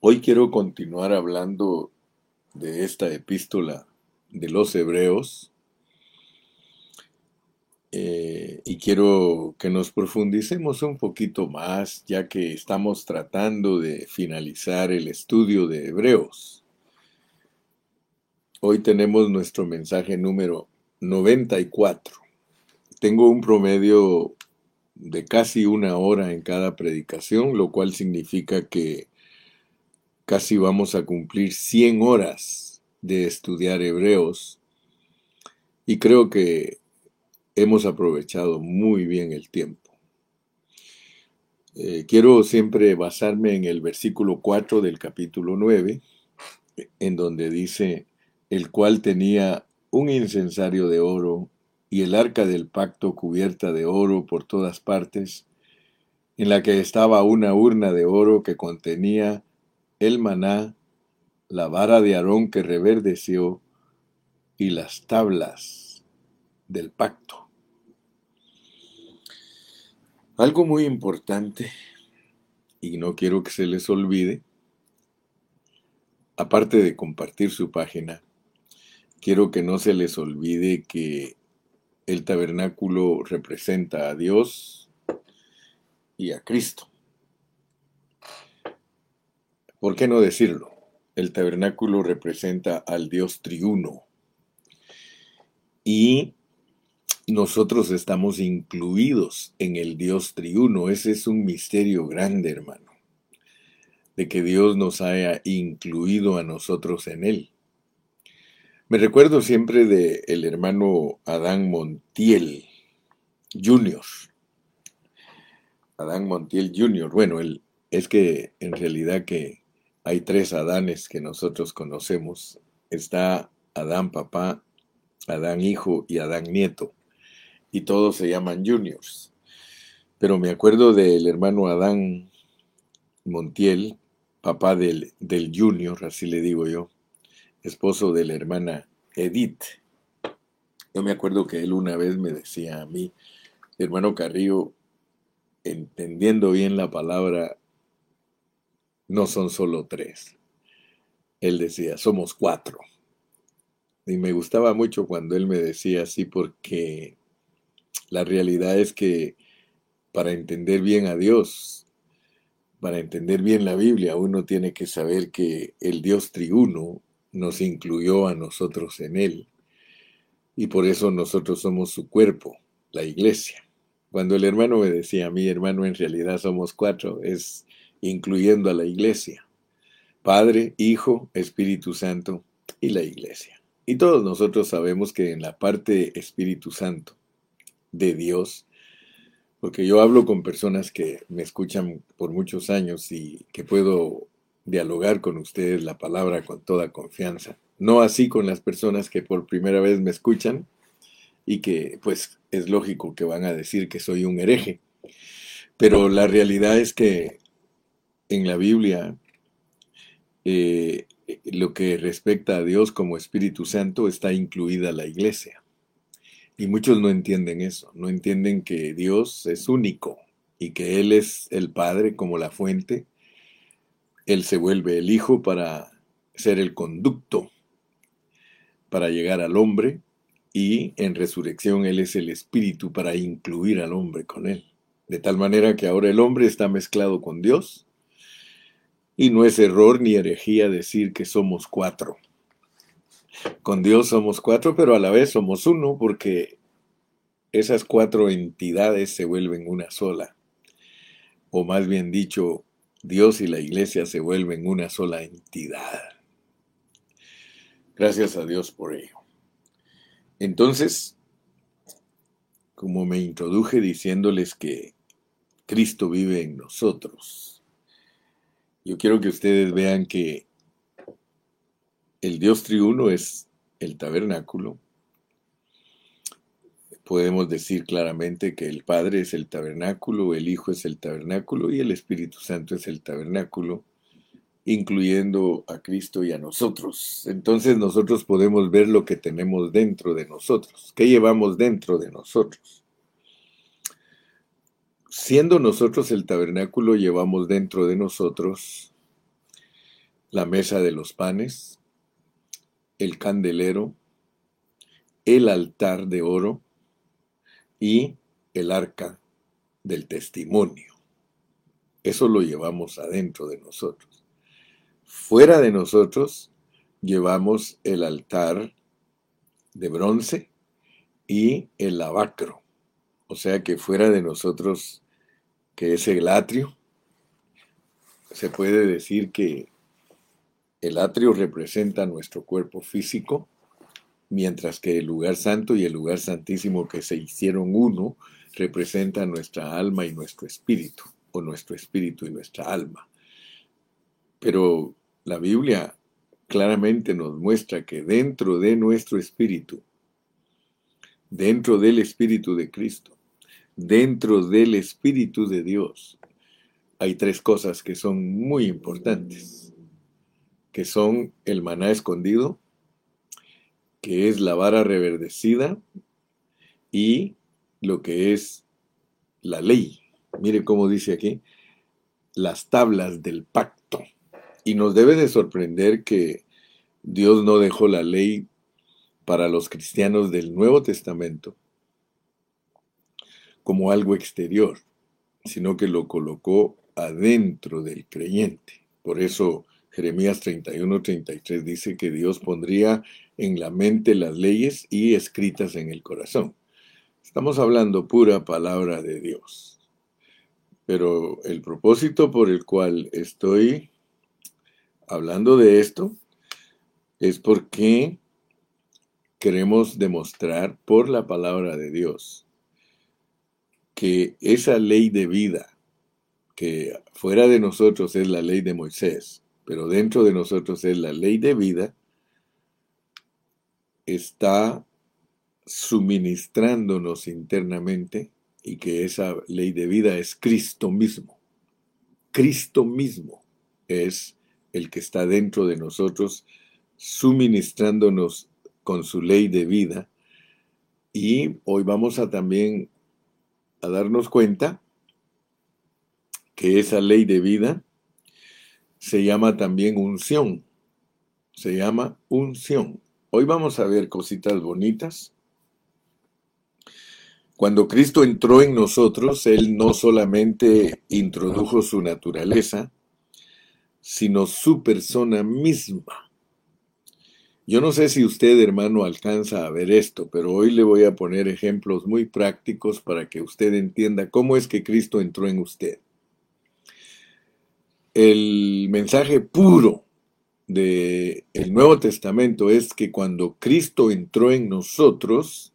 Hoy quiero continuar hablando de esta epístola de los hebreos eh, y quiero que nos profundicemos un poquito más ya que estamos tratando de finalizar el estudio de hebreos. Hoy tenemos nuestro mensaje número 94. Tengo un promedio de casi una hora en cada predicación, lo cual significa que Casi vamos a cumplir 100 horas de estudiar hebreos y creo que hemos aprovechado muy bien el tiempo. Eh, quiero siempre basarme en el versículo 4 del capítulo 9, en donde dice, el cual tenía un incensario de oro y el arca del pacto cubierta de oro por todas partes, en la que estaba una urna de oro que contenía el maná, la vara de Aarón que reverdeció y las tablas del pacto. Algo muy importante, y no quiero que se les olvide, aparte de compartir su página, quiero que no se les olvide que el tabernáculo representa a Dios y a Cristo. ¿Por qué no decirlo? El tabernáculo representa al Dios triuno. Y nosotros estamos incluidos en el Dios triuno. Ese es un misterio grande, hermano, de que Dios nos haya incluido a nosotros en él. Me recuerdo siempre de el hermano Adán Montiel Jr. Adán Montiel Jr. Bueno, él, es que en realidad que hay tres Adanes que nosotros conocemos. Está Adán papá, Adán hijo y Adán nieto. Y todos se llaman juniors. Pero me acuerdo del hermano Adán Montiel, papá del, del junior, así le digo yo, esposo de la hermana Edith. Yo me acuerdo que él una vez me decía a mí, hermano Carrillo, entendiendo bien la palabra no son solo tres. Él decía, somos cuatro. Y me gustaba mucho cuando él me decía así porque la realidad es que para entender bien a Dios, para entender bien la Biblia, uno tiene que saber que el Dios triuno nos incluyó a nosotros en él. Y por eso nosotros somos su cuerpo, la iglesia. Cuando el hermano me decía, mi hermano, en realidad somos cuatro, es incluyendo a la iglesia. Padre, Hijo, Espíritu Santo y la iglesia. Y todos nosotros sabemos que en la parte Espíritu Santo de Dios, porque yo hablo con personas que me escuchan por muchos años y que puedo dialogar con ustedes la palabra con toda confianza. No así con las personas que por primera vez me escuchan y que pues es lógico que van a decir que soy un hereje. Pero la realidad es que en la Biblia, eh, lo que respecta a Dios como Espíritu Santo está incluida la iglesia. Y muchos no entienden eso, no entienden que Dios es único y que Él es el Padre como la fuente. Él se vuelve el Hijo para ser el conducto para llegar al hombre y en resurrección Él es el Espíritu para incluir al hombre con Él. De tal manera que ahora el hombre está mezclado con Dios y no es error ni herejía decir que somos cuatro. Con Dios somos cuatro, pero a la vez somos uno porque esas cuatro entidades se vuelven una sola. O más bien dicho, Dios y la iglesia se vuelven una sola entidad. Gracias a Dios por ello. Entonces, como me introduje diciéndoles que Cristo vive en nosotros, yo quiero que ustedes vean que el Dios triuno es el tabernáculo. Podemos decir claramente que el Padre es el tabernáculo, el Hijo es el tabernáculo y el Espíritu Santo es el tabernáculo, incluyendo a Cristo y a nosotros. Entonces nosotros podemos ver lo que tenemos dentro de nosotros, qué llevamos dentro de nosotros. Siendo nosotros el tabernáculo, llevamos dentro de nosotros la mesa de los panes, el candelero, el altar de oro y el arca del testimonio. Eso lo llevamos adentro de nosotros. Fuera de nosotros llevamos el altar de bronce y el lavacro. O sea que fuera de nosotros, que es el atrio, se puede decir que el atrio representa nuestro cuerpo físico, mientras que el lugar santo y el lugar santísimo que se hicieron uno representan nuestra alma y nuestro espíritu, o nuestro espíritu y nuestra alma. Pero la Biblia claramente nos muestra que dentro de nuestro espíritu, dentro del espíritu de Cristo, dentro del espíritu de Dios, hay tres cosas que son muy importantes, que son el maná escondido, que es la vara reverdecida y lo que es la ley. Mire cómo dice aquí, las tablas del pacto. Y nos debe de sorprender que Dios no dejó la ley para los cristianos del Nuevo Testamento como algo exterior, sino que lo colocó adentro del creyente. Por eso Jeremías 31-33 dice que Dios pondría en la mente las leyes y escritas en el corazón. Estamos hablando pura palabra de Dios. Pero el propósito por el cual estoy hablando de esto es porque queremos demostrar por la palabra de Dios que esa ley de vida, que fuera de nosotros es la ley de Moisés, pero dentro de nosotros es la ley de vida, está suministrándonos internamente y que esa ley de vida es Cristo mismo. Cristo mismo es el que está dentro de nosotros suministrándonos con su ley de vida. Y hoy vamos a también a darnos cuenta que esa ley de vida se llama también unción. Se llama unción. Hoy vamos a ver cositas bonitas. Cuando Cristo entró en nosotros, Él no solamente introdujo su naturaleza, sino su persona misma. Yo no sé si usted, hermano, alcanza a ver esto, pero hoy le voy a poner ejemplos muy prácticos para que usted entienda cómo es que Cristo entró en usted el mensaje puro del el Nuevo Testamento es que cuando Cristo entró en nosotros,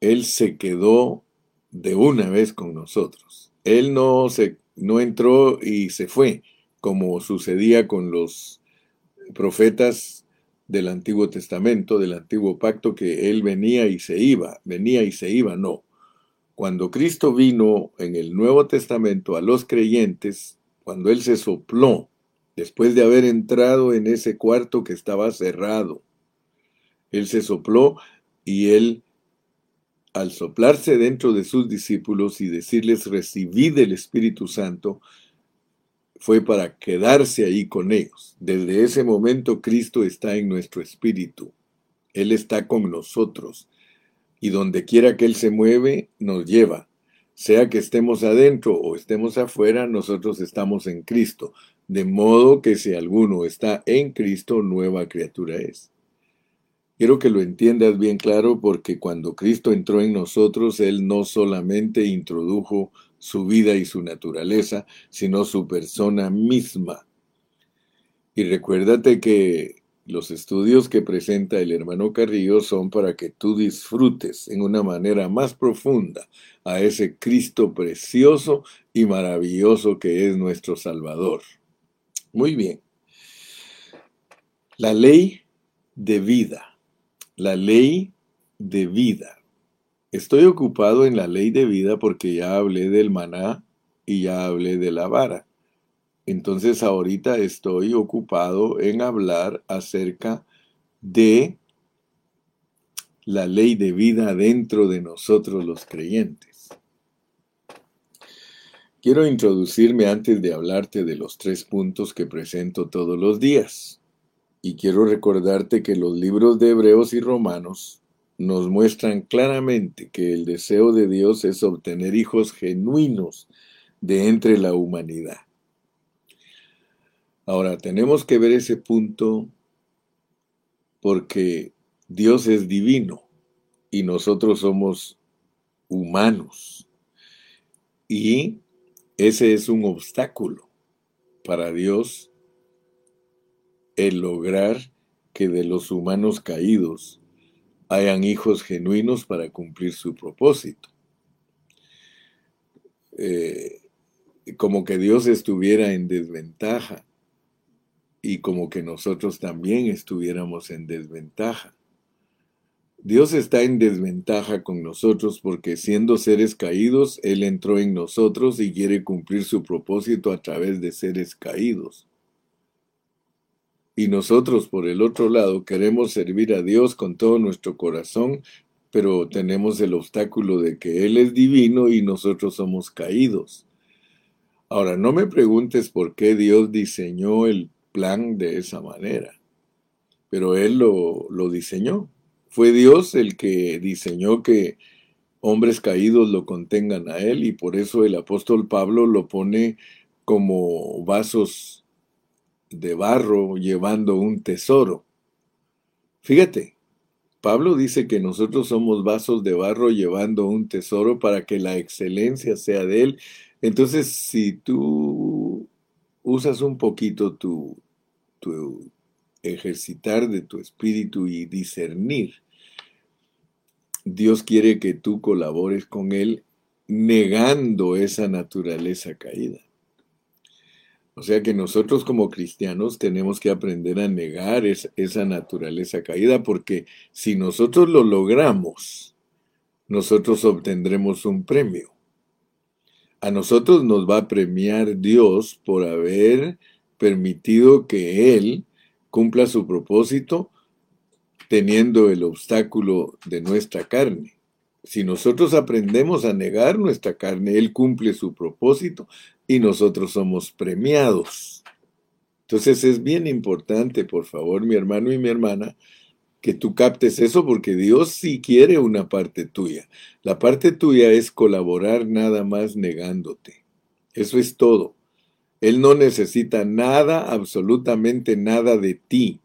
Él se quedó de una vez con nosotros. Él no, se, no entró y se fue, como sucedía con los profetas del Antiguo Testamento, del Antiguo Pacto, que Él venía y se iba, venía y se iba, no. Cuando Cristo vino en el Nuevo Testamento a los creyentes, cuando él se sopló, después de haber entrado en ese cuarto que estaba cerrado. Él se sopló y él, al soplarse dentro de sus discípulos y decirles, recibid el Espíritu Santo, fue para quedarse ahí con ellos. Desde ese momento Cristo está en nuestro espíritu. Él está con nosotros. Y donde quiera que Él se mueve, nos lleva. Sea que estemos adentro o estemos afuera, nosotros estamos en Cristo. De modo que si alguno está en Cristo, nueva criatura es. Quiero que lo entiendas bien claro porque cuando Cristo entró en nosotros, Él no solamente introdujo su vida y su naturaleza, sino su persona misma. Y recuérdate que los estudios que presenta el hermano Carrillo son para que tú disfrutes en una manera más profunda a ese Cristo precioso y maravilloso que es nuestro Salvador. Muy bien. La ley de vida. La ley de vida. Estoy ocupado en la ley de vida porque ya hablé del maná y ya hablé de la vara. Entonces ahorita estoy ocupado en hablar acerca de la ley de vida dentro de nosotros los creyentes. Quiero introducirme antes de hablarte de los tres puntos que presento todos los días. Y quiero recordarte que los libros de Hebreos y Romanos nos muestran claramente que el deseo de Dios es obtener hijos genuinos de entre la humanidad. Ahora, tenemos que ver ese punto porque Dios es divino y nosotros somos humanos. Y ese es un obstáculo para Dios el lograr que de los humanos caídos hayan hijos genuinos para cumplir su propósito. Eh, como que Dios estuviera en desventaja y como que nosotros también estuviéramos en desventaja. Dios está en desventaja con nosotros porque siendo seres caídos, Él entró en nosotros y quiere cumplir su propósito a través de seres caídos. Y nosotros, por el otro lado, queremos servir a Dios con todo nuestro corazón, pero tenemos el obstáculo de que Él es divino y nosotros somos caídos. Ahora, no me preguntes por qué Dios diseñó el plan de esa manera, pero Él lo, lo diseñó. Fue Dios el que diseñó que hombres caídos lo contengan a Él y por eso el apóstol Pablo lo pone como vasos de barro llevando un tesoro. Fíjate, Pablo dice que nosotros somos vasos de barro llevando un tesoro para que la excelencia sea de Él. Entonces, si tú usas un poquito tu, tu ejercitar de tu espíritu y discernir. Dios quiere que tú colabores con Él negando esa naturaleza caída. O sea que nosotros como cristianos tenemos que aprender a negar esa naturaleza caída porque si nosotros lo logramos, nosotros obtendremos un premio. A nosotros nos va a premiar Dios por haber permitido que Él cumpla su propósito teniendo el obstáculo de nuestra carne. Si nosotros aprendemos a negar nuestra carne, Él cumple su propósito y nosotros somos premiados. Entonces es bien importante, por favor, mi hermano y mi hermana, que tú captes eso porque Dios sí quiere una parte tuya. La parte tuya es colaborar nada más negándote. Eso es todo. Él no necesita nada, absolutamente nada de ti,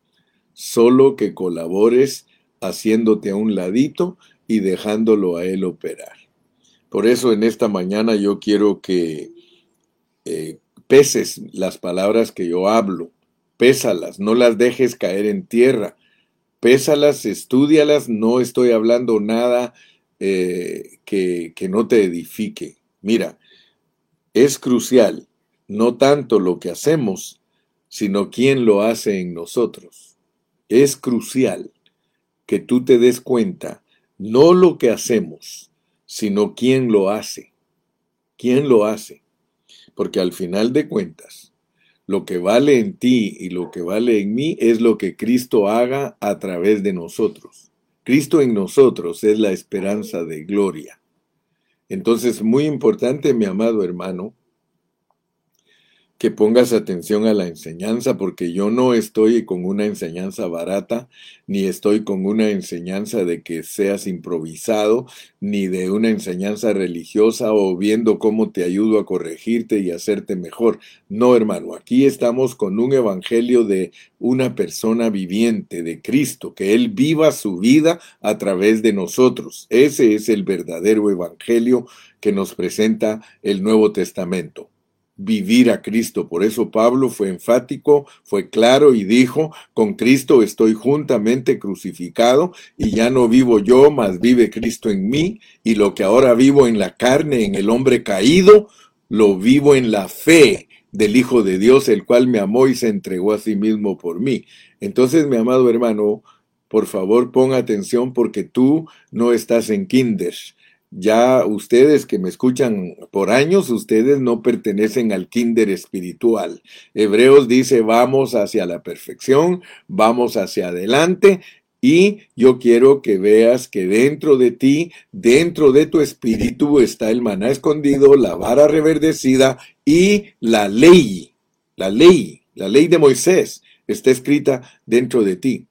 solo que colabores haciéndote a un ladito y dejándolo a Él operar. Por eso en esta mañana yo quiero que eh, peses las palabras que yo hablo, pésalas, no las dejes caer en tierra, pésalas, estudialas, no estoy hablando nada eh, que, que no te edifique. Mira, es crucial no tanto lo que hacemos, sino quién lo hace en nosotros. Es crucial que tú te des cuenta, no lo que hacemos, sino quién lo hace. ¿Quién lo hace? Porque al final de cuentas, lo que vale en ti y lo que vale en mí es lo que Cristo haga a través de nosotros. Cristo en nosotros es la esperanza de gloria. Entonces, muy importante, mi amado hermano, que pongas atención a la enseñanza, porque yo no estoy con una enseñanza barata, ni estoy con una enseñanza de que seas improvisado, ni de una enseñanza religiosa o viendo cómo te ayudo a corregirte y hacerte mejor. No, hermano, aquí estamos con un evangelio de una persona viviente, de Cristo, que Él viva su vida a través de nosotros. Ese es el verdadero evangelio que nos presenta el Nuevo Testamento vivir a Cristo. Por eso Pablo fue enfático, fue claro y dijo, con Cristo estoy juntamente crucificado y ya no vivo yo, mas vive Cristo en mí y lo que ahora vivo en la carne, en el hombre caído, lo vivo en la fe del Hijo de Dios, el cual me amó y se entregó a sí mismo por mí. Entonces, mi amado hermano, por favor, pon atención porque tú no estás en kinder ya ustedes que me escuchan por años, ustedes no pertenecen al kinder espiritual. Hebreos dice, vamos hacia la perfección, vamos hacia adelante Y yo quiero que veas que dentro de ti, dentro de tu espíritu está el maná escondido, la vara reverdecida y la ley. La ley, la ley de Moisés está escrita dentro de ti.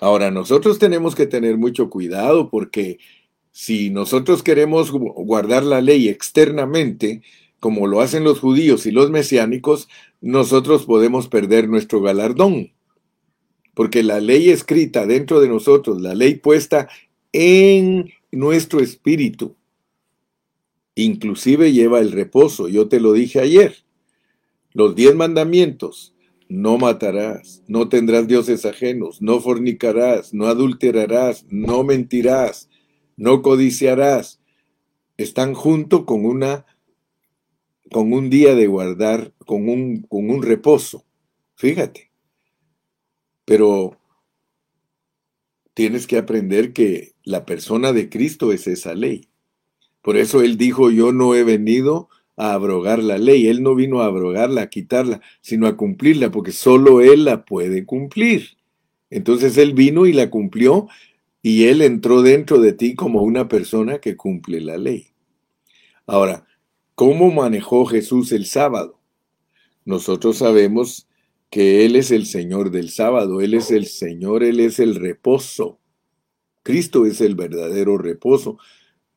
Ahora, nosotros tenemos que tener mucho cuidado porque si nosotros queremos guardar la ley externamente, como lo hacen los judíos y los mesiánicos, nosotros podemos perder nuestro galardón. Porque la ley escrita dentro de nosotros, la ley puesta en nuestro espíritu, inclusive lleva el reposo. Yo te lo dije ayer. Los diez mandamientos no matarás, no tendrás dioses ajenos, no fornicarás, no adulterarás, no mentirás, no codiciarás. Están junto con una con un día de guardar, con un, con un reposo. Fíjate. Pero tienes que aprender que la persona de Cristo es esa ley. Por eso él dijo, yo no he venido a abrogar la ley. Él no vino a abrogarla, a quitarla, sino a cumplirla, porque solo Él la puede cumplir. Entonces Él vino y la cumplió y Él entró dentro de ti como una persona que cumple la ley. Ahora, ¿cómo manejó Jesús el sábado? Nosotros sabemos que Él es el Señor del sábado, Él es el Señor, Él es el reposo. Cristo es el verdadero reposo.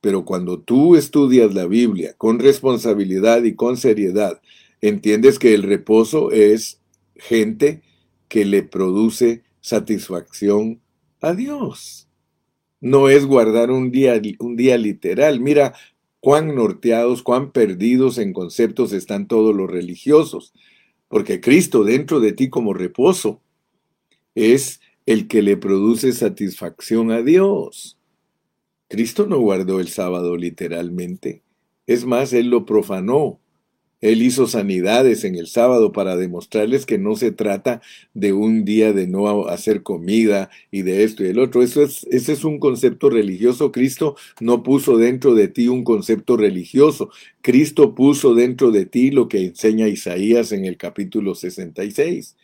Pero cuando tú estudias la Biblia con responsabilidad y con seriedad, entiendes que el reposo es gente que le produce satisfacción a Dios. No es guardar un día, un día literal. Mira cuán norteados, cuán perdidos en conceptos están todos los religiosos. Porque Cristo dentro de ti como reposo es el que le produce satisfacción a Dios. Cristo no guardó el sábado literalmente. Es más, Él lo profanó. Él hizo sanidades en el sábado para demostrarles que no se trata de un día de no hacer comida y de esto y el otro. Eso es, ese es un concepto religioso. Cristo no puso dentro de ti un concepto religioso. Cristo puso dentro de ti lo que enseña Isaías en el capítulo 66.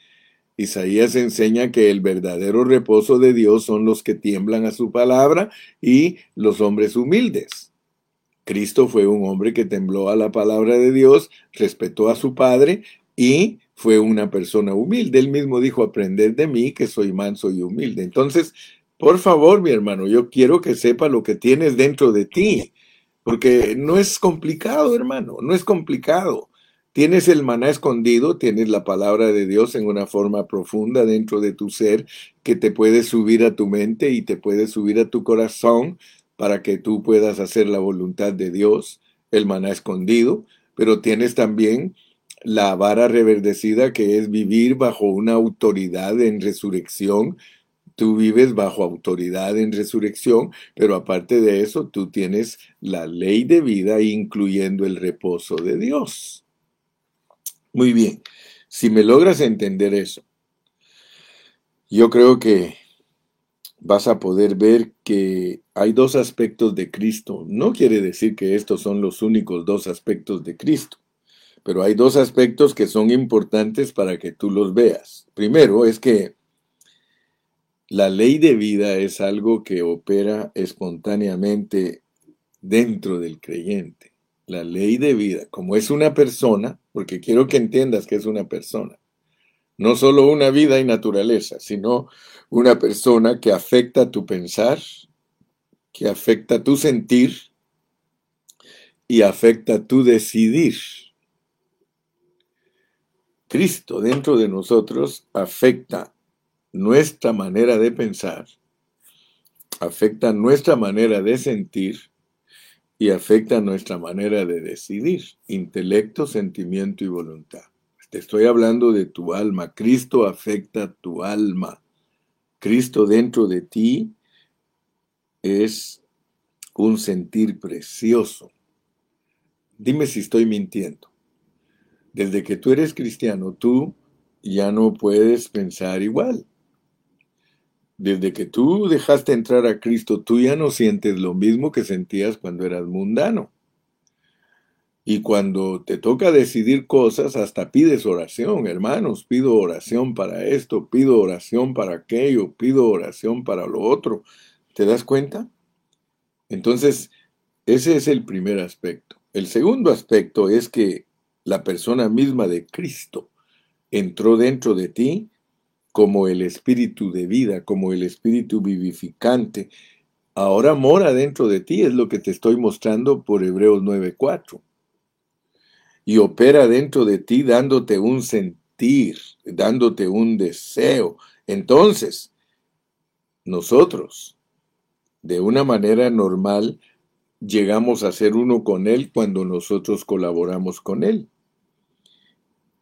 Isaías enseña que el verdadero reposo de Dios son los que tiemblan a su palabra y los hombres humildes. Cristo fue un hombre que tembló a la palabra de Dios, respetó a su Padre y fue una persona humilde. Él mismo dijo, aprended de mí que soy manso y humilde. Entonces, por favor, mi hermano, yo quiero que sepa lo que tienes dentro de ti, porque no es complicado, hermano, no es complicado. Tienes el maná escondido, tienes la palabra de Dios en una forma profunda dentro de tu ser que te puede subir a tu mente y te puede subir a tu corazón para que tú puedas hacer la voluntad de Dios, el maná escondido, pero tienes también la vara reverdecida que es vivir bajo una autoridad en resurrección. Tú vives bajo autoridad en resurrección, pero aparte de eso, tú tienes la ley de vida, incluyendo el reposo de Dios. Muy bien, si me logras entender eso, yo creo que vas a poder ver que hay dos aspectos de Cristo. No quiere decir que estos son los únicos dos aspectos de Cristo, pero hay dos aspectos que son importantes para que tú los veas. Primero es que la ley de vida es algo que opera espontáneamente dentro del creyente la ley de vida, como es una persona, porque quiero que entiendas que es una persona, no solo una vida y naturaleza, sino una persona que afecta tu pensar, que afecta tu sentir y afecta tu decidir. Cristo dentro de nosotros afecta nuestra manera de pensar, afecta nuestra manera de sentir y afecta nuestra manera de decidir, intelecto, sentimiento y voluntad. Te estoy hablando de tu alma. Cristo afecta tu alma. Cristo dentro de ti es un sentir precioso. Dime si estoy mintiendo. Desde que tú eres cristiano, tú ya no puedes pensar igual. Desde que tú dejaste entrar a Cristo, tú ya no sientes lo mismo que sentías cuando eras mundano. Y cuando te toca decidir cosas, hasta pides oración, hermanos, pido oración para esto, pido oración para aquello, pido oración para lo otro. ¿Te das cuenta? Entonces, ese es el primer aspecto. El segundo aspecto es que la persona misma de Cristo entró dentro de ti como el espíritu de vida, como el espíritu vivificante. Ahora mora dentro de ti, es lo que te estoy mostrando por Hebreos 9:4 y opera dentro de ti dándote un sentir, dándote un deseo. Entonces, nosotros, de una manera normal, llegamos a ser uno con Él cuando nosotros colaboramos con Él.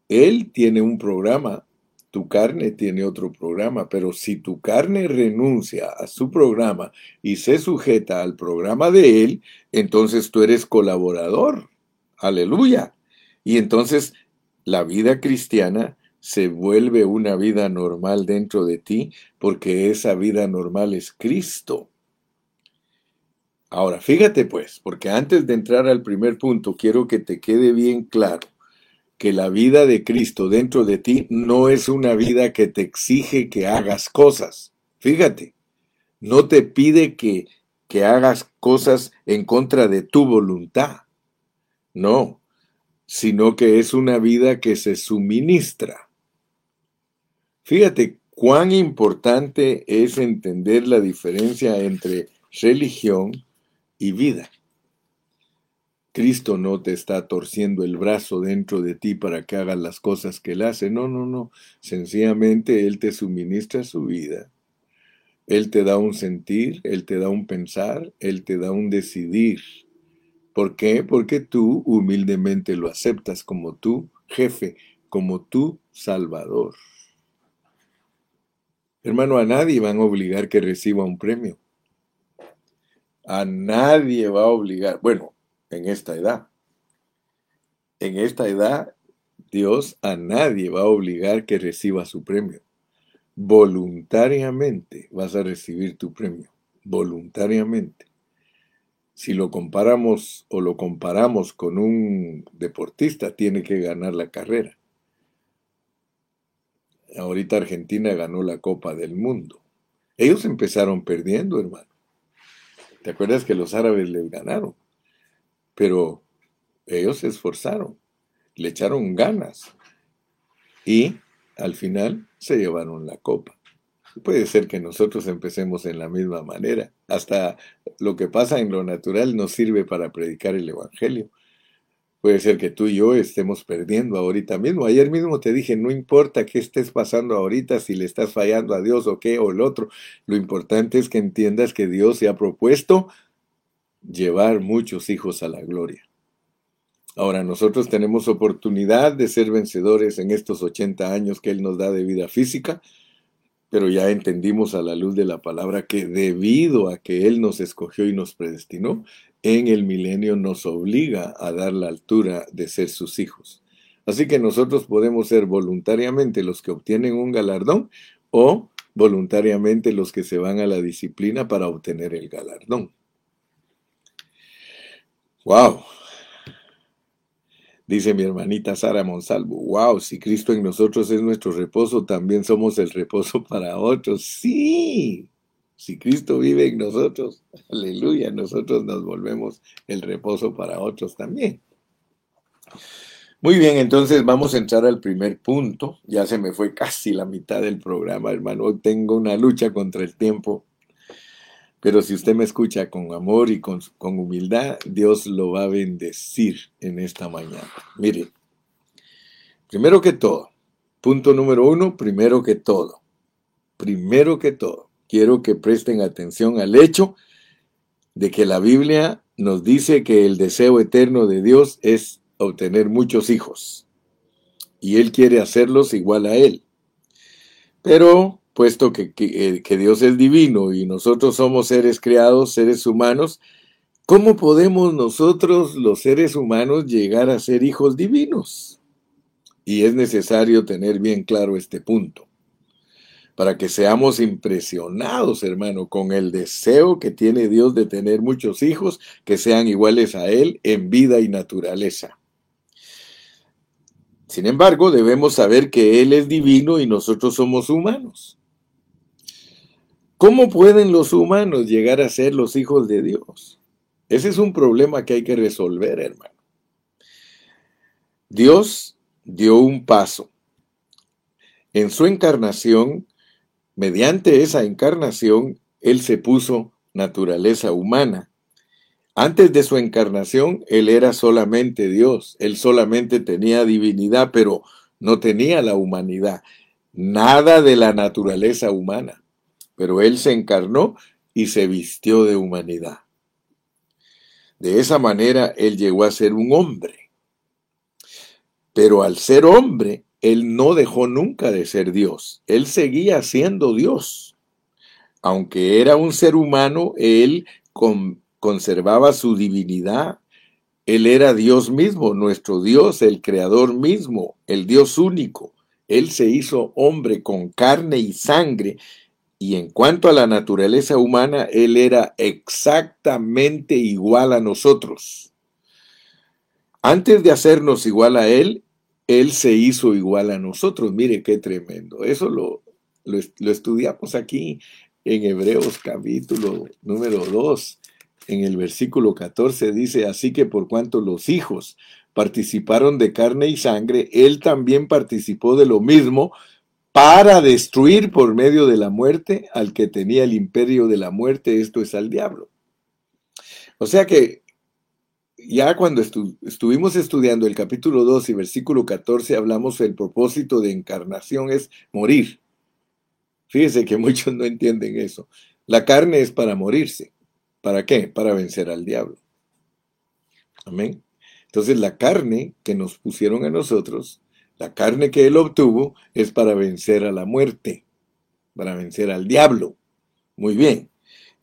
Él tiene un programa, tu carne tiene otro programa, pero si tu carne renuncia a su programa y se sujeta al programa de Él, entonces tú eres colaborador. Aleluya. Y entonces la vida cristiana se vuelve una vida normal dentro de ti porque esa vida normal es Cristo. Ahora, fíjate pues, porque antes de entrar al primer punto, quiero que te quede bien claro que la vida de Cristo dentro de ti no es una vida que te exige que hagas cosas. Fíjate, no te pide que, que hagas cosas en contra de tu voluntad. No, sino que es una vida que se suministra. Fíjate cuán importante es entender la diferencia entre religión y vida. Cristo no te está torciendo el brazo dentro de ti para que hagas las cosas que Él hace. No, no, no. Sencillamente Él te suministra su vida. Él te da un sentir, Él te da un pensar, Él te da un decidir. ¿Por qué? Porque tú humildemente lo aceptas como tu jefe, como tu salvador. Hermano, a nadie van a obligar que reciba un premio. A nadie va a obligar, bueno, en esta edad. En esta edad, Dios a nadie va a obligar que reciba su premio. Voluntariamente vas a recibir tu premio. Voluntariamente si lo comparamos o lo comparamos con un deportista, tiene que ganar la carrera. Ahorita Argentina ganó la Copa del Mundo. Ellos empezaron perdiendo, hermano. ¿Te acuerdas que los árabes les ganaron? Pero ellos se esforzaron, le echaron ganas y al final se llevaron la copa. Puede ser que nosotros empecemos en la misma manera. Hasta lo que pasa en lo natural nos sirve para predicar el Evangelio. Puede ser que tú y yo estemos perdiendo ahorita mismo. Ayer mismo te dije, no importa qué estés pasando ahorita, si le estás fallando a Dios o qué o el otro. Lo importante es que entiendas que Dios se ha propuesto llevar muchos hijos a la gloria. Ahora, nosotros tenemos oportunidad de ser vencedores en estos 80 años que Él nos da de vida física pero ya entendimos a la luz de la palabra que debido a que Él nos escogió y nos predestinó, en el milenio nos obliga a dar la altura de ser sus hijos. Así que nosotros podemos ser voluntariamente los que obtienen un galardón o voluntariamente los que se van a la disciplina para obtener el galardón. ¡Wow! Dice mi hermanita Sara Monsalvo, wow, si Cristo en nosotros es nuestro reposo, también somos el reposo para otros. Sí, si Cristo vive en nosotros, aleluya, nosotros nos volvemos el reposo para otros también. Muy bien, entonces vamos a entrar al primer punto. Ya se me fue casi la mitad del programa, hermano. Tengo una lucha contra el tiempo pero si usted me escucha con amor y con, humildad, Dios lo va a bendecir en esta mañana. Mire, primero que todo, punto número uno, primero que todo, primero que todo, quiero que presten atención al hecho de que la Biblia nos dice que el deseo eterno de Dios es obtener muchos hijos. Y Él quiere hacerlos igual a Él. Pero puesto que, eh, que, Dios es divino y nosotros somos seres creados, seres humanos, ¿cómo podemos nosotros, los seres humanos, llegar a ser hijos divinos? Y es necesario tener bien claro este punto. para que seamos impresionados, hermano, con el deseo que tiene Dios de tener muchos hijos que sean iguales a Él en vida y naturaleza. Sin embargo, debemos saber que Él es divino y nosotros somos humanos. ¿Cómo pueden los humanos llegar a ser los hijos de Dios? Ese es un problema que hay que resolver, hermano. Dios dio un paso. En su encarnación, mediante esa encarnación, Él se puso naturaleza humana. Antes de su encarnación, Él era solamente Dios, Él solamente tenía divinidad, pero no tenía la humanidad, nada de la naturaleza humana. Pero Él se encarnó y se vistió de humanidad. De esa manera Él llegó a ser un hombre. Pero al ser hombre, Él no dejó nunca de ser Dios. Él seguía siendo Dios. Aunque era un ser humano, Él conservaba su divinidad. Él era Dios mismo, nuestro Dios, el Creador mismo, el Dios único. Él se hizo hombre con carne y sangre. Y en cuanto a la naturaleza humana, Él era exactamente igual a nosotros. Antes de hacernos igual a Él, Él se hizo igual a nosotros. Mire qué tremendo. Eso lo, lo, estudiamos aquí en Hebreos capítulo número 2. En el versículo 14 dice, así que por cuanto los hijos participaron de carne y sangre, Él también participó de lo mismo para destruir por medio de la muerte al que tenía el imperio de la muerte, esto es al diablo. O sea que ya cuando estuvimos estudiando el capítulo 2 y versículo 14, hablamos del propósito de encarnación es morir. Fíjese que muchos no entienden eso. La carne es para morirse. ¿Para qué? Para vencer al diablo. Amén. Entonces la carne que nos pusieron a nosotros, la carne que él obtuvo, es para vencer a la muerte, para vencer al diablo. Muy bien.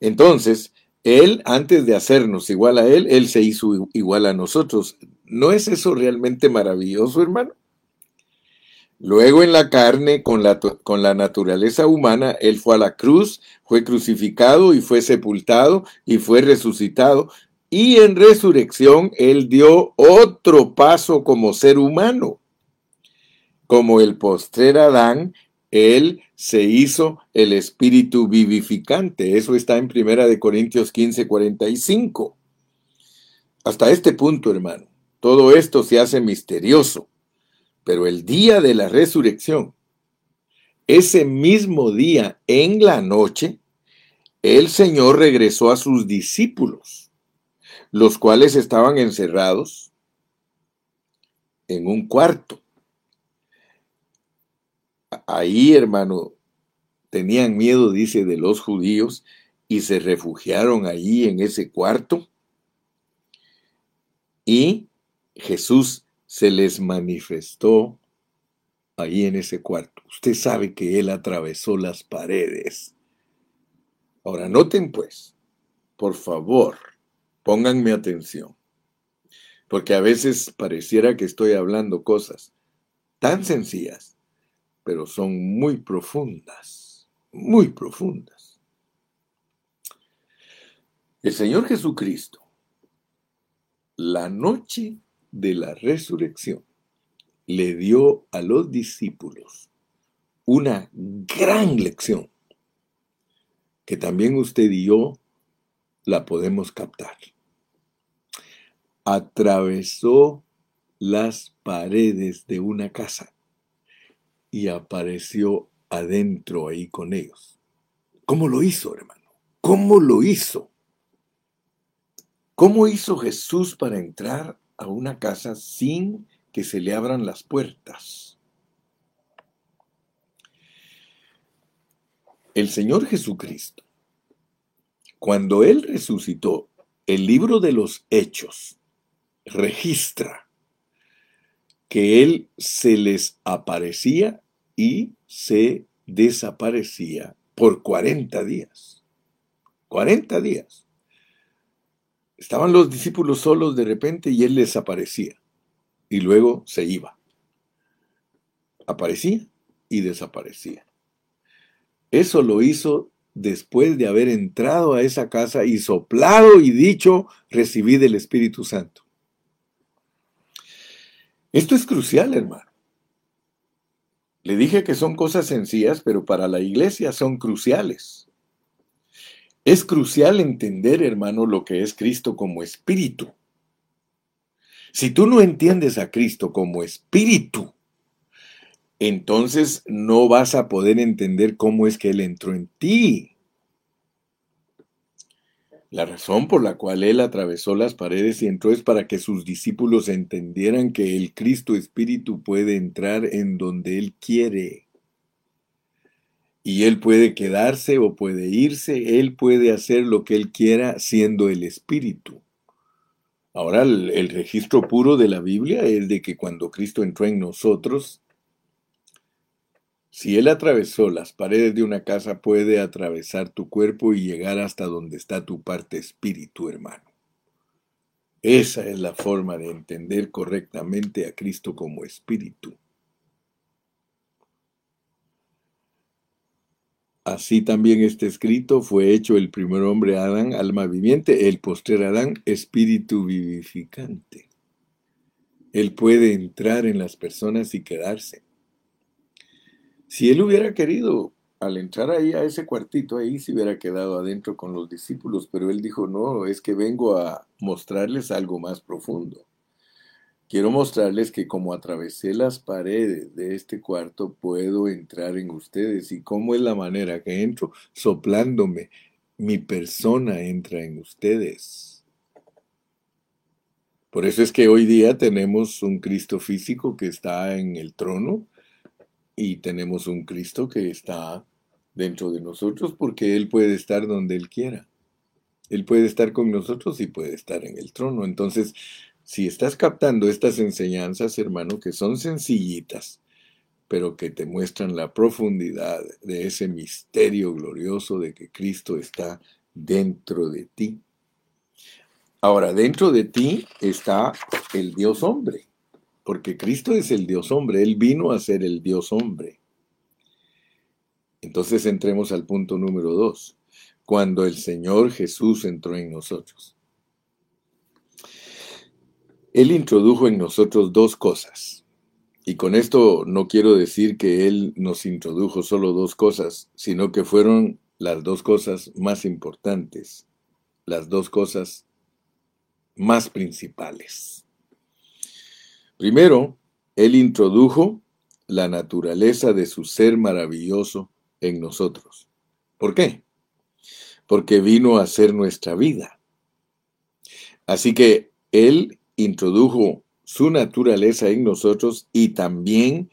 Entonces, él, antes de hacernos igual a Él, Él se hizo igual a nosotros. ¿No es eso realmente maravilloso, hermano? Luego en la carne, con la, con la naturaleza humana, Él fue a la cruz, fue crucificado y fue sepultado y fue resucitado. Y en resurrección Él dio otro paso como ser humano. Como el postrer Adán, él se hizo el espíritu vivificante. Eso está en Primera de Corintios 15, 45. Hasta este punto, hermano, todo esto se hace misterioso. Pero el día de la resurrección, ese mismo día en la noche, el Señor regresó a sus discípulos, los cuales estaban encerrados en un cuarto ahí, hermano, tenían miedo, dice, de los judíos y se refugiaron allí en ese cuarto. Y Jesús se les manifestó ahí en ese cuarto. Usted sabe que Él atravesó las paredes. Ahora, noten pues, por favor, pónganme atención, porque a veces pareciera que estoy hablando cosas tan sencillas pero son muy profundas, muy profundas. El Señor Jesucristo, la noche de la resurrección, le dio a los discípulos una gran lección que también usted y yo la podemos captar. Atravesó las paredes de una casa y apareció adentro ahí con ellos. ¿Cómo lo hizo, hermano? ¿Cómo lo hizo? ¿Cómo hizo Jesús para entrar a una casa sin que se le abran las puertas? El Señor Jesucristo, cuando Él resucitó, el libro de los hechos registra que él se les aparecía y se desaparecía por 40 días. 40 días. Estaban los discípulos solos de repente y él les aparecía y luego se iba. Aparecía y desaparecía. Eso lo hizo después de haber entrado a esa casa y soplado y dicho, recibí del Espíritu Santo. Esto es crucial, hermano. Le dije que son cosas sencillas, pero para la iglesia son cruciales. Es crucial entender, hermano, lo que es Cristo como espíritu. Si tú no entiendes a Cristo como espíritu, entonces no vas a poder entender cómo es que Él entró en ti. La razón por la cual Él atravesó las paredes y entró es para que sus discípulos entendieran que el Cristo Espíritu puede entrar en donde Él quiere. Y Él puede quedarse o puede irse, Él puede hacer lo que Él quiera siendo el Espíritu. Ahora el, el registro puro de la Biblia es de que cuando Cristo entró en nosotros, si Él atravesó las paredes de una casa, puede atravesar tu cuerpo y llegar hasta donde está tu parte espíritu, hermano. Esa es la forma de entender correctamente a Cristo como espíritu. Así también está escrito, fue hecho el primer hombre Adán, alma viviente, el postrer Adán, espíritu vivificante. Él puede entrar en las personas y quedarse. Si él hubiera querido, al entrar ahí a ese cuartito, ahí se hubiera quedado adentro con los discípulos, pero él dijo, no, es que vengo a mostrarles algo más profundo. Quiero mostrarles que como atravesé las paredes de este cuarto, puedo entrar en ustedes. ¿Y cómo es la manera que entro? Soplándome. Mi persona entra en ustedes. Por eso es que hoy día tenemos un Cristo físico que está en el trono, y tenemos un Cristo que está dentro de nosotros porque Él puede estar donde Él quiera. Él puede estar con nosotros y puede estar en el trono. Entonces, si estás captando estas enseñanzas, hermano, que son sencillitas, pero que te muestran la profundidad de ese misterio glorioso de que Cristo está dentro de ti. Ahora, dentro de ti está el Dios hombre porque Cristo es el Dios hombre, Él vino a ser el Dios hombre. Entonces entremos al punto número dos, cuando el Señor Jesús entró en nosotros. Él introdujo en nosotros dos cosas. Y con esto no quiero decir que Él nos introdujo solo dos cosas, sino que fueron las dos cosas más importantes, las dos cosas más principales. Primero, Él introdujo la naturaleza de su ser maravilloso en nosotros. ¿Por qué? Porque vino a ser nuestra vida. Así que Él introdujo su naturaleza en nosotros y también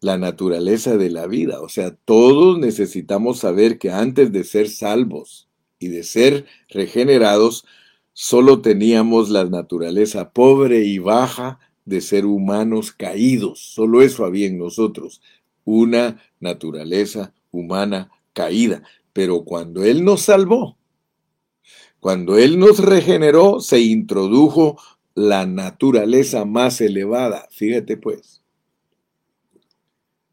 la naturaleza de la vida. O sea, todos necesitamos saber que antes de ser salvos y de ser regenerados, solo teníamos la naturaleza pobre y baja de ser humanos caídos. Solo eso había en nosotros, una naturaleza humana caída. Pero cuando Él nos salvó, cuando Él nos regeneró, se introdujo la naturaleza más elevada. Fíjate pues,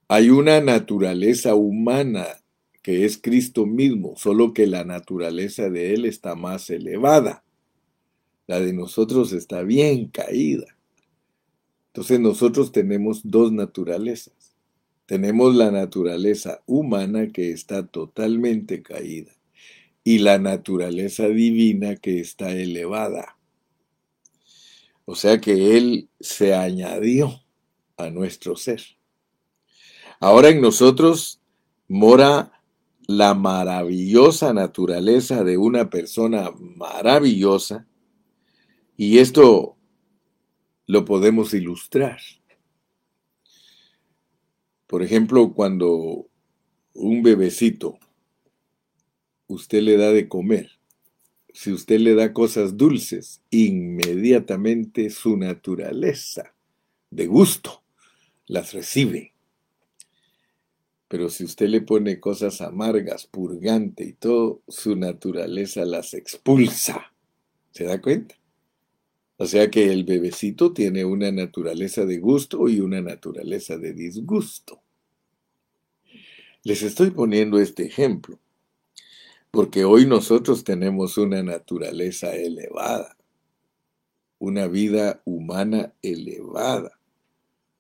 hay una naturaleza humana que es Cristo mismo, solo que la naturaleza de Él está más elevada. La de nosotros está bien caída. Entonces nosotros tenemos dos naturalezas. Tenemos la naturaleza humana que está totalmente caída y la naturaleza divina que está elevada. O sea que Él se añadió a nuestro ser. Ahora en nosotros mora la maravillosa naturaleza de una persona maravillosa y esto lo podemos ilustrar. Por ejemplo, cuando un bebecito usted le da de comer, si usted le da cosas dulces, inmediatamente su naturaleza de gusto las recibe. Pero si usted le pone cosas amargas, purgante y todo, su naturaleza las expulsa. ¿Se da cuenta? O sea que el bebecito tiene una naturaleza de gusto y una naturaleza de disgusto. Les estoy poniendo este ejemplo, porque hoy nosotros tenemos una naturaleza elevada, una vida humana elevada.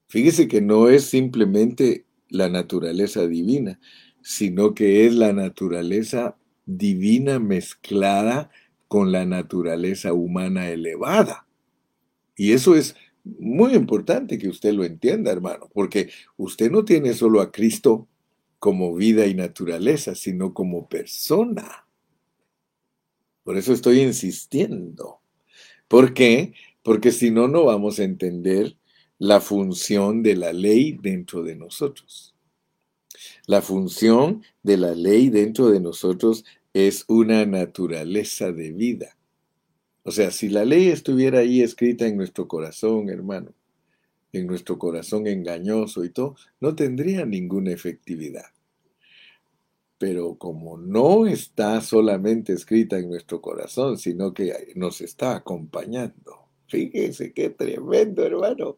Fíjese que no es simplemente la naturaleza divina, sino que es la naturaleza divina mezclada con la naturaleza humana elevada. Y eso es muy importante que usted lo entienda, hermano, porque usted no tiene solo a Cristo como vida y naturaleza, sino como persona. Por eso estoy insistiendo. ¿Por qué? Porque si no, no vamos a entender la función de la ley dentro de nosotros. La función de la ley dentro de nosotros es una naturaleza de vida. O sea, si la ley estuviera ahí escrita en nuestro corazón, hermano, en nuestro corazón engañoso y todo, no tendría ninguna efectividad. Pero como no está solamente escrita en nuestro corazón, sino que nos está acompañando. Fíjense qué tremendo, hermano.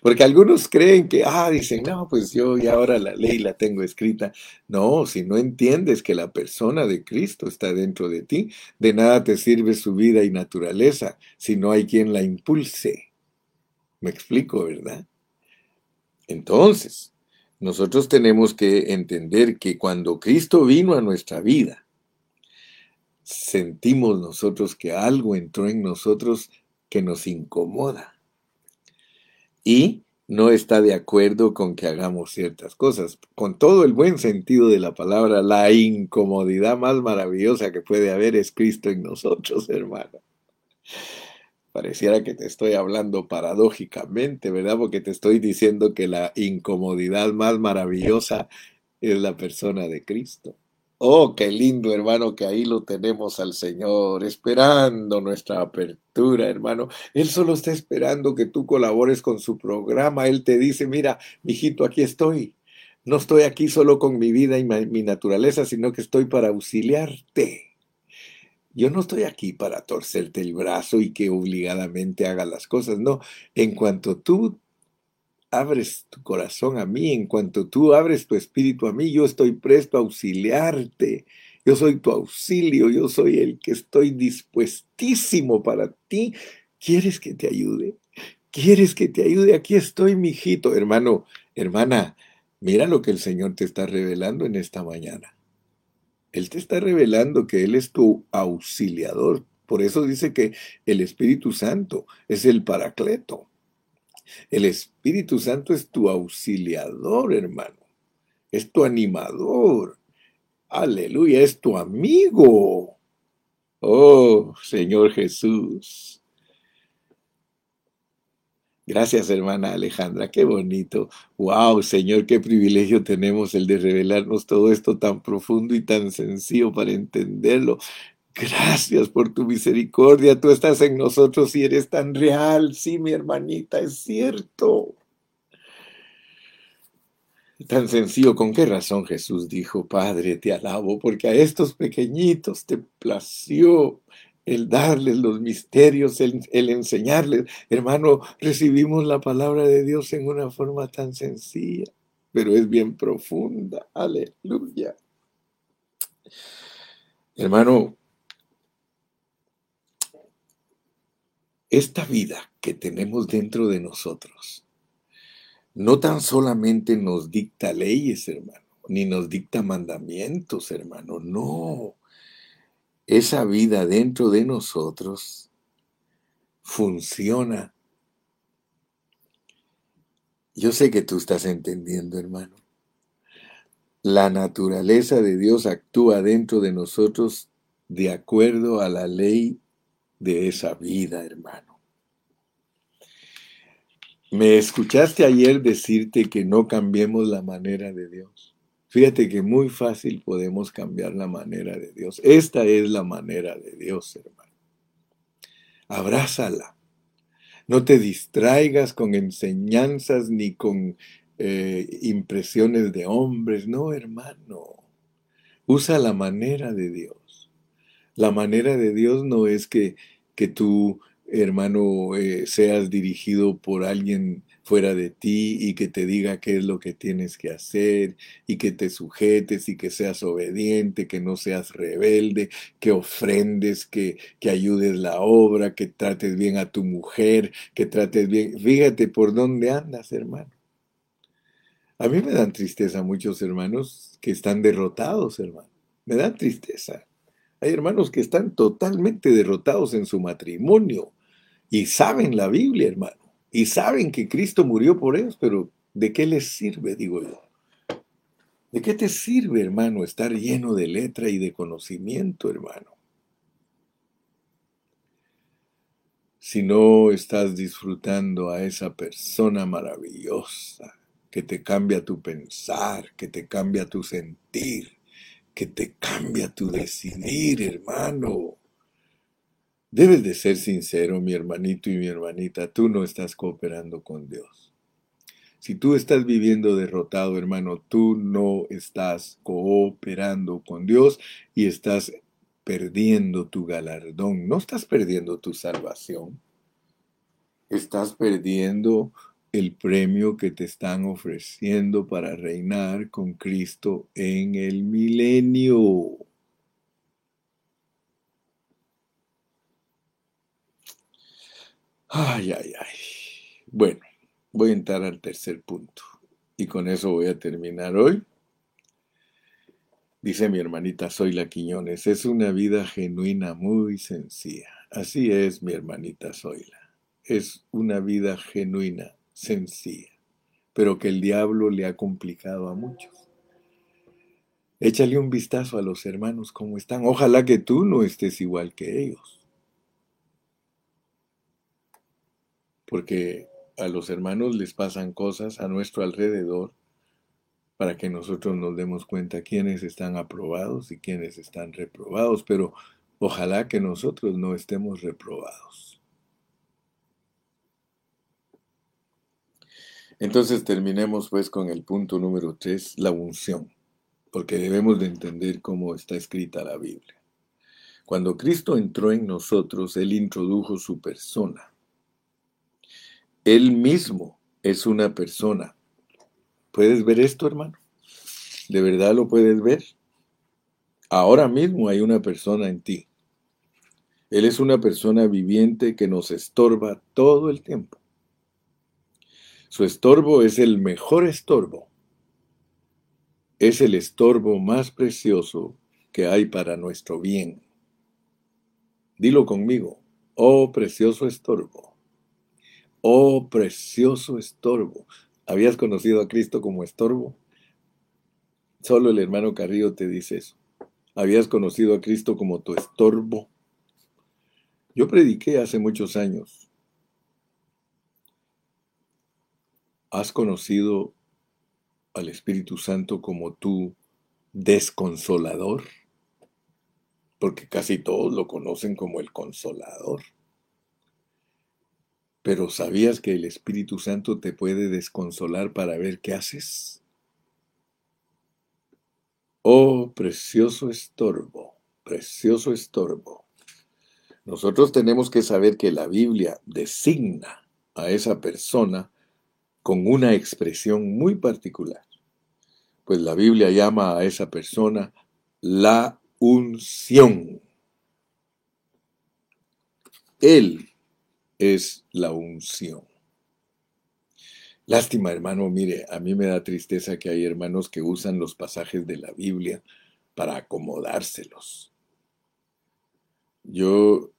Porque algunos creen que, ah, dicen, no, pues yo y ahora la ley la tengo escrita. No, si no entiendes que la persona de Cristo está dentro de ti, de nada te sirve su vida y naturaleza si no hay quien la impulse. Me explico, ¿verdad? Entonces, nosotros tenemos que entender que cuando Cristo vino a nuestra vida, sentimos nosotros que algo entró en nosotros que nos incomoda y no está de acuerdo con que hagamos ciertas cosas. Con todo el buen sentido de la palabra, la incomodidad más maravillosa que puede haber es Cristo en nosotros, hermano. Pareciera que te estoy hablando paradójicamente, ¿verdad? Porque te estoy diciendo que la incomodidad más maravillosa es la persona de Cristo. Oh, qué lindo, hermano, que ahí lo tenemos al Señor, esperando nuestra apertura, hermano. Él solo está esperando que tú colabores con su programa. Él te dice, mira, mijito, aquí estoy. No estoy aquí solo con mi vida y mi naturaleza, sino que estoy para auxiliarte. Yo no estoy aquí para torcerte el brazo y que obligadamente haga las cosas. No, en cuanto tú abres tu corazón a mí, en cuanto tú abres tu espíritu a mí, yo estoy presto a auxiliarte. Yo soy tu auxilio, yo soy el que estoy dispuestísimo para ti. ¿Quieres que te ayude? ¿Quieres que te ayude? Aquí estoy, mijito. Hermano, hermana, mira lo que el Señor te está revelando en esta mañana. Él te está revelando que Él es tu auxiliador. Por eso dice que el Espíritu Santo es el paracleto. El Espíritu Santo es tu auxiliador, hermano. Es tu animador. Aleluya, es tu amigo. Oh, Señor Jesús. Gracias, hermana Alejandra, qué bonito. Wow, Señor, qué privilegio tenemos el de revelarnos todo esto tan profundo y tan sencillo para entenderlo. Gracias por tu misericordia. Tú estás en nosotros y eres tan real. Sí, mi hermanita, es cierto. Tan sencillo, ¿con qué razón Jesús dijo, Padre, te alabo, porque a estos pequeñitos te plació el darles los misterios, el, el, enseñarles. Hermano, recibimos la palabra de Dios en una forma tan sencilla, pero es bien profunda. Aleluya. Hermano, esta vida que tenemos dentro de nosotros no tan solamente nos dicta leyes, hermano, ni nos dicta mandamientos, hermano, no. Esa vida dentro de nosotros funciona. Yo sé que tú estás entendiendo, hermano. La naturaleza de Dios actúa dentro de nosotros de acuerdo a la ley de esa vida, hermano. Me escuchaste ayer decirte que no cambiemos la manera de Dios. Fíjate que muy fácil podemos cambiar la manera de Dios. Esta es la manera de Dios, hermano. Abrázala. No te distraigas con enseñanzas ni con eh, impresiones de hombres. No, hermano. Usa la manera de Dios. La manera de Dios no es que, que tú, hermano, eh, seas dirigido por alguien fuera de ti y que te diga qué es lo que tienes que hacer y que te sujetes y que seas obediente, que no seas rebelde, que ofrendes, que, que ayudes la obra, que trates bien a tu mujer, que trates bien. Fíjate por dónde andas, hermano. A mí me dan tristeza muchos hermanos que están derrotados, hermano. Me dan tristeza. Hay hermanos que están totalmente derrotados en su matrimonio y saben la Biblia, hermano y saben que Cristo murió por ellos, pero ¿de qué les sirve, digo yo? ¿De qué te sirve, hermano, estar lleno de letra y de conocimiento, hermano? Si no estás disfrutando a esa persona maravillosa que te cambia tu pensar, que te cambia tu sentir, que te cambia tu decidir, hermano. Debes de ser sincero, mi hermanito y mi hermanita, tú no estás cooperando con Dios. Si tú estás viviendo derrotado, hermano, tú no estás cooperando con Dios y estás perdiendo tu galardón, no estás perdiendo tu salvación. Estás perdiendo el premio que te están ofreciendo para reinar con Cristo en el milenio. Ay, ay, ay. Bueno, voy a entrar al tercer punto. Y con eso voy a terminar hoy. Dice mi hermanita Zoila Quiñones, es una vida genuina muy sencilla. Así es, mi hermanita Zoila. Es una vida genuina, sencilla, pero que el diablo le ha complicado a muchos. Échale un vistazo a los hermanos cómo están. Ojalá que tú no estés igual que ellos. porque a los hermanos les pasan cosas a nuestro alrededor para que nosotros nos demos cuenta quiénes están aprobados y quiénes están reprobados, pero ojalá que nosotros no estemos reprobados. Entonces terminemos pues con el punto número 3, la unción, porque debemos de entender cómo está escrita la Biblia. Cuando Cristo entró en nosotros, Él introdujo su persona él mismo es una persona. ¿Puedes ver esto, hermano? ¿De verdad lo puedes ver? Ahora mismo hay una persona en ti. Él es una persona viviente que nos estorba todo el tiempo. Su estorbo es el mejor estorbo. Es el estorbo más precioso que hay para nuestro bien. Dilo conmigo, oh precioso estorbo. Oh, precioso estorbo. ¿Habías conocido a Cristo como estorbo? Solo el hermano Carrillo te dice eso. ¿Habías conocido a Cristo como tu estorbo? Yo prediqué hace muchos años. ¿Has conocido al Espíritu Santo como tu desconsolador? Porque casi todos lo conocen como el consolador. Pero ¿sabías que el Espíritu Santo te puede desconsolar para ver qué haces? Oh, precioso estorbo, precioso estorbo. Nosotros tenemos que saber que la Biblia designa a esa persona con una expresión muy particular. Pues la Biblia llama a esa persona la unción. Él es la unción. Lástima, hermano, mire, a mí me da tristeza que hay hermanos que usan los pasajes de la Biblia para acomodárselos. Yo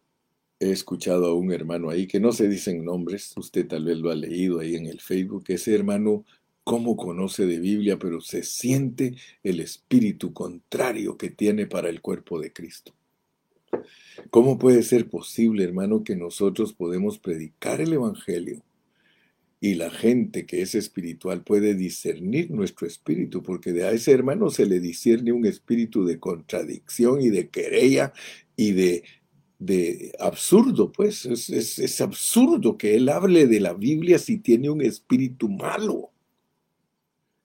he escuchado a un hermano ahí que no se dicen nombres, usted tal vez lo ha leído ahí en el Facebook, ese hermano cómo conoce de Biblia, pero se siente el espíritu contrario que tiene para el cuerpo de Cristo. ¿Cómo puede ser posible, hermano, que nosotros podemos predicar el Evangelio y la gente que es espiritual puede discernir nuestro espíritu? Porque de a ese hermano se le discierne un espíritu de contradicción y de querella y de, de absurdo, pues es, es absurdo que él hable de la Biblia si tiene un espíritu malo.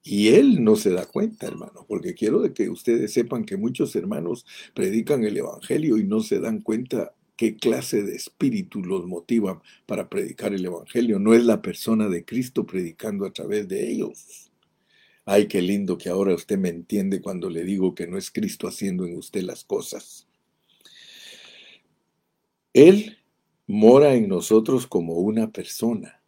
Y él no se da cuenta, hermano, porque quiero que ustedes sepan que muchos hermanos predican el Evangelio y no se dan cuenta qué clase de espíritu los motiva para predicar el Evangelio. No es la persona de Cristo predicando a través de ellos. Ay, qué lindo que ahora usted me entiende cuando le digo que no es Cristo haciendo en usted las cosas. Él mora en nosotros como una persona.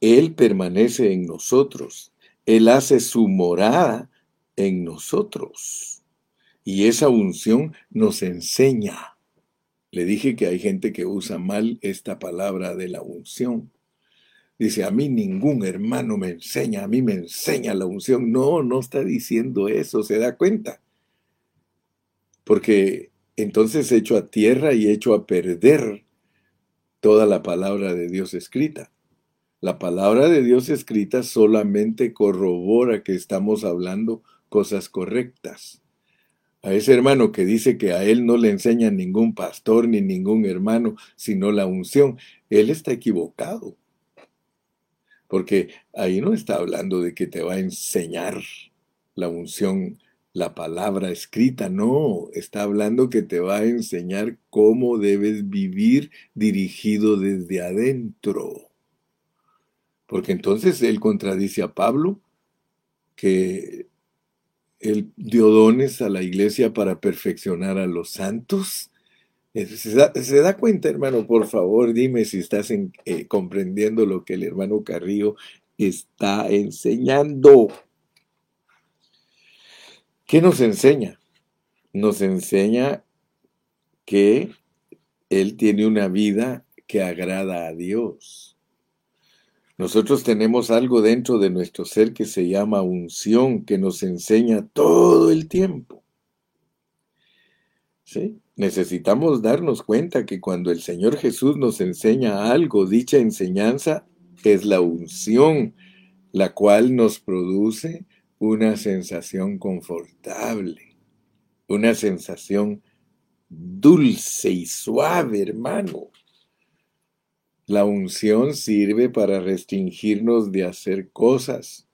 Él permanece en nosotros. Él hace su morada en nosotros. Y esa unción nos enseña. Le dije que hay gente que usa mal esta palabra de la unción. Dice, a mí ningún hermano me enseña, a mí me enseña la unción. No, no está diciendo eso, se da cuenta. Porque entonces echo a tierra y echo a perder toda la palabra de Dios escrita. La palabra de Dios escrita solamente corrobora que estamos hablando cosas correctas. A ese hermano que dice que a él no le enseña ningún pastor ni ningún hermano, sino la unción, él está equivocado. Porque ahí no está hablando de que te va a enseñar la unción, la palabra escrita, no, está hablando que te va a enseñar cómo debes vivir dirigido desde adentro. Porque entonces él contradice a Pablo que él dio dones a la iglesia para perfeccionar a los santos. Eh, ¿Se da, cuenta, hermano? Por favor, dime si estás eh, comprendiendo lo que el hermano Carrillo está enseñando. ¿Qué nos enseña? Nos enseña que Él tiene una vida que agrada a Dios. Nosotros tenemos algo dentro de nuestro ser que se llama unción, que nos enseña todo el tiempo. ¿Sí? Necesitamos darnos cuenta que cuando el Señor Jesús nos enseña algo, dicha enseñanza es la unción, la cual nos produce una sensación confortable, una sensación dulce y suave, hermano. La unción sirve para restringirnos de hacer cosas.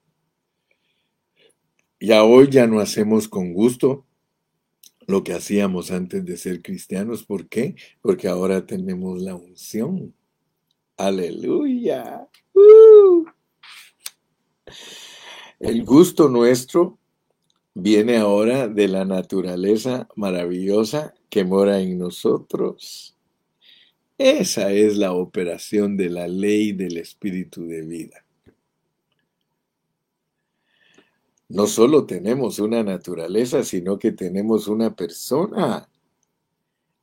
Ya hoy ya no hacemos con gusto lo que hacíamos antes de ser cristianos. ¿Por qué? Porque ahora tenemos la unción. Aleluya. ¡Uh! El gusto nuestro viene ahora de la naturaleza maravillosa que mora en nosotros. Esa es la operación de la ley del espíritu de vida. No solo tenemos una naturaleza, sino que tenemos una persona.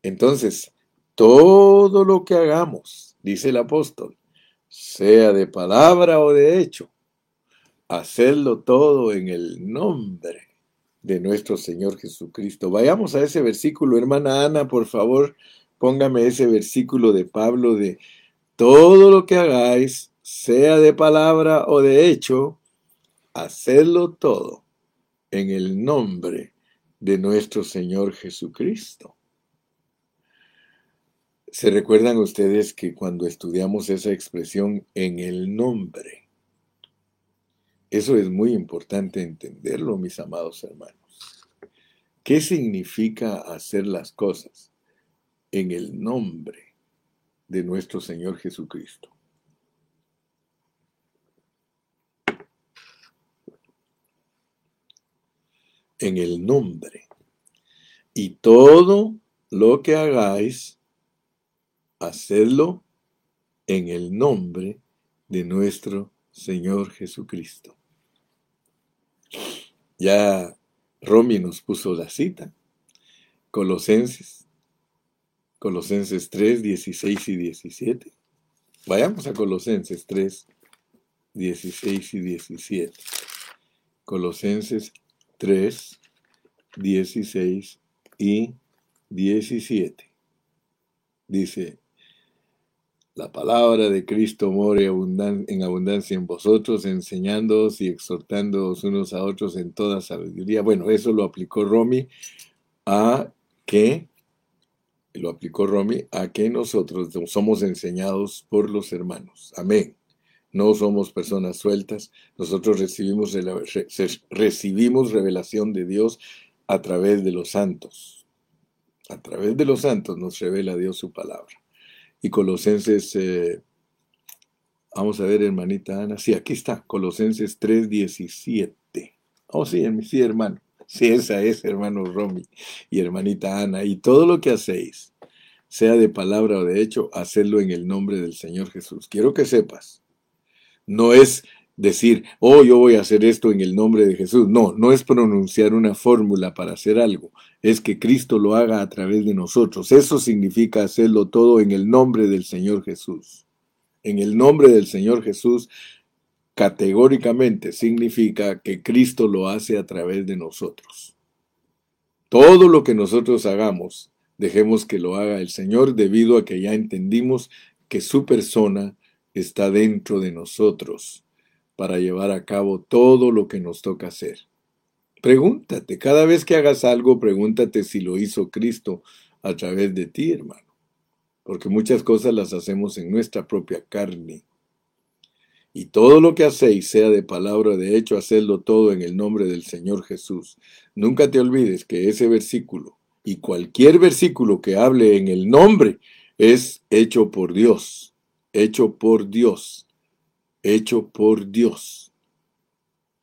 Entonces, todo lo que hagamos, dice el apóstol, sea de palabra o de hecho, hacerlo todo en el nombre de nuestro Señor Jesucristo. Vayamos a ese versículo, hermana Ana, por favor, póngame ese versículo de Pablo de todo lo que hagáis, sea de palabra o de hecho, hacedlo todo en el nombre de nuestro Señor Jesucristo. ¿Se recuerdan ustedes que cuando estudiamos esa expresión en el nombre, eso es muy importante entenderlo, mis amados hermanos. ¿Qué significa hacer las cosas? en el nombre de nuestro Señor Jesucristo. En el nombre. Y todo lo que hagáis, hacedlo en el nombre de nuestro Señor Jesucristo. Ya Romy nos puso la cita. Colosenses Colosenses 3, 16 y 17. Vayamos a Colosenses 3, 16 y 17. Colosenses 3, 16 y 17. Dice, la palabra de Cristo more en abundancia en vosotros, enseñándoos y exhortándoos unos a otros en toda sabiduría. Bueno, eso lo aplicó Romy a que lo aplicó Romy, a que nosotros somos enseñados por los hermanos. Amén. No somos personas sueltas, nosotros recibimos, recibimos revelación de Dios a través de los santos. A través de los santos nos revela Dios su palabra. Y Colosenses, eh, vamos a ver, hermanita Ana. Sí, aquí está, Colosenses 3:17. Oh, sí, sí, hermano. Sí, esa es, hermano Romy y hermanita Ana. Y todo lo que hacéis, sea de palabra o de hecho, hacedlo en el nombre del Señor Jesús. Quiero que sepas, no es decir, oh, yo voy a hacer esto en el nombre de Jesús. No, no es pronunciar una fórmula para hacer algo, es que Cristo lo haga a través de nosotros. Eso significa hacerlo todo en el nombre del Señor Jesús. En el nombre del Señor Jesús, categóricamente significa que Cristo lo hace a través de nosotros. Todo lo que nosotros hagamos, dejemos que lo haga el Señor debido a que ya entendimos que su persona está dentro de nosotros para llevar a cabo todo lo que nos toca hacer. Pregúntate, cada vez que hagas algo, pregúntate si lo hizo Cristo a través de ti, hermano. Porque muchas cosas las hacemos en nuestra propia carne. Y todo lo que hacéis, sea de palabra o de hecho, hacedlo todo en el nombre del Señor Jesús. Nunca te olvides que ese versículo y cualquier versículo que hable en el nombre es hecho por Dios, hecho por Dios hecho por Dios.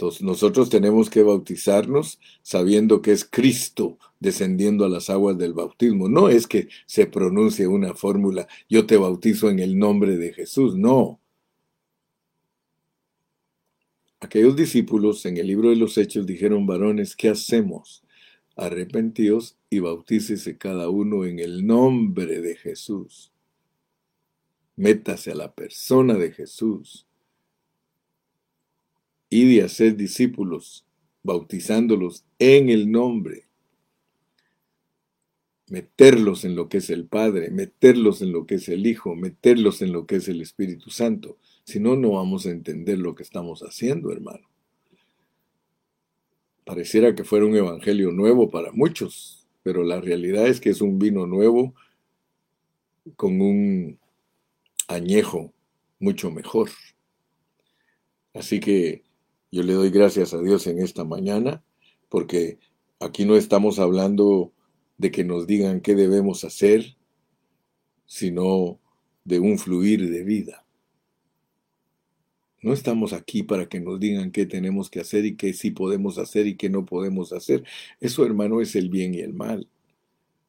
Entonces nosotros tenemos que bautizarnos sabiendo que es Cristo descendiendo a las aguas del bautismo. No es que se pronuncie una fórmula, yo te bautizo en el nombre de Jesús, no. Aquellos discípulos en el libro de los Hechos dijeron, varones, ¿qué hacemos? Arrepentíos y bautícese cada uno en el nombre de Jesús. Métase a la persona de Jesús y de hacer discípulos, bautizándolos en el nombre. Meterlos en lo que es el Padre, meterlos en lo que es el Hijo, meterlos en lo que es el Espíritu Santo. Si no, no vamos a entender lo que estamos haciendo, hermano. Pareciera que fuera un evangelio nuevo para muchos, pero la realidad es que es un vino nuevo con un añejo mucho mejor. Así que yo le doy gracias a Dios en esta mañana porque aquí no estamos hablando de que nos digan qué debemos hacer, sino de un fluir de vida. No estamos aquí para que nos digan qué tenemos que hacer y qué sí podemos hacer y qué no podemos hacer. Eso, hermano, es el bien y el mal.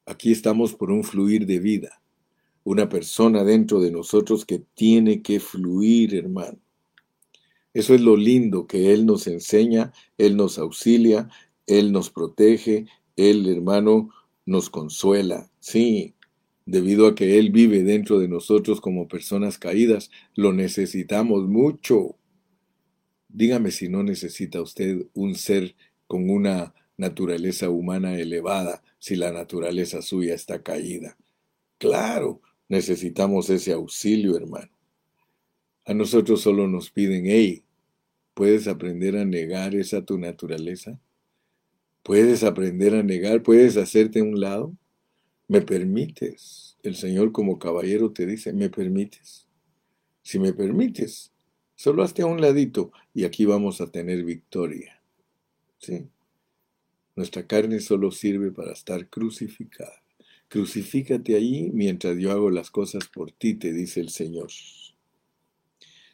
Aquí estamos por un fluir de vida. Una persona dentro de nosotros que tiene que fluir, hermano. Eso es lo lindo que Él nos enseña, Él nos auxilia, Él nos protege, Él, hermano, nos consuela. Sí, debido a que Él vive dentro de nosotros como personas caídas, lo necesitamos mucho. Dígame si no necesita usted un ser con una naturaleza humana elevada, si la naturaleza suya está caída. Claro, necesitamos ese auxilio, hermano. A nosotros solo nos piden, hey, ¿puedes aprender a negar esa tu naturaleza? ¿Puedes aprender a negar? ¿Puedes hacerte un lado? ¿Me permites? El Señor como caballero te dice, ¿me permites? Si me permites, solo hazte a un ladito y aquí vamos a tener victoria. ¿Sí? Nuestra carne solo sirve para estar crucificada. Crucifícate allí mientras yo hago las cosas por ti, te dice el Señor.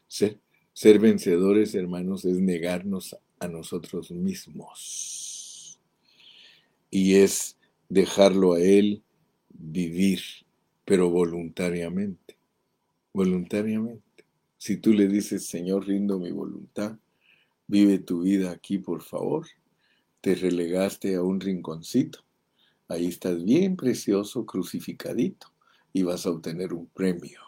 Ser, vencedores, hermanos, es negarnos a nosotros mismos. Y es dejarlo a Él vivir, pero voluntariamente. Voluntariamente. Si tú le dices, Señor, rindo mi voluntad, vive tu vida aquí, por favor, te relegaste a un rinconcito. Ahí estás bien precioso, crucificadito, y vas a obtener un premio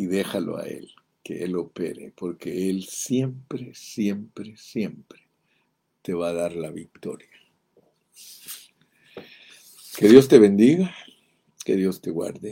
y déjalo a Él, que Él opere, porque Él siempre, siempre, siempre te va a dar la victoria. Que Dios te bendiga, que Dios te guarde.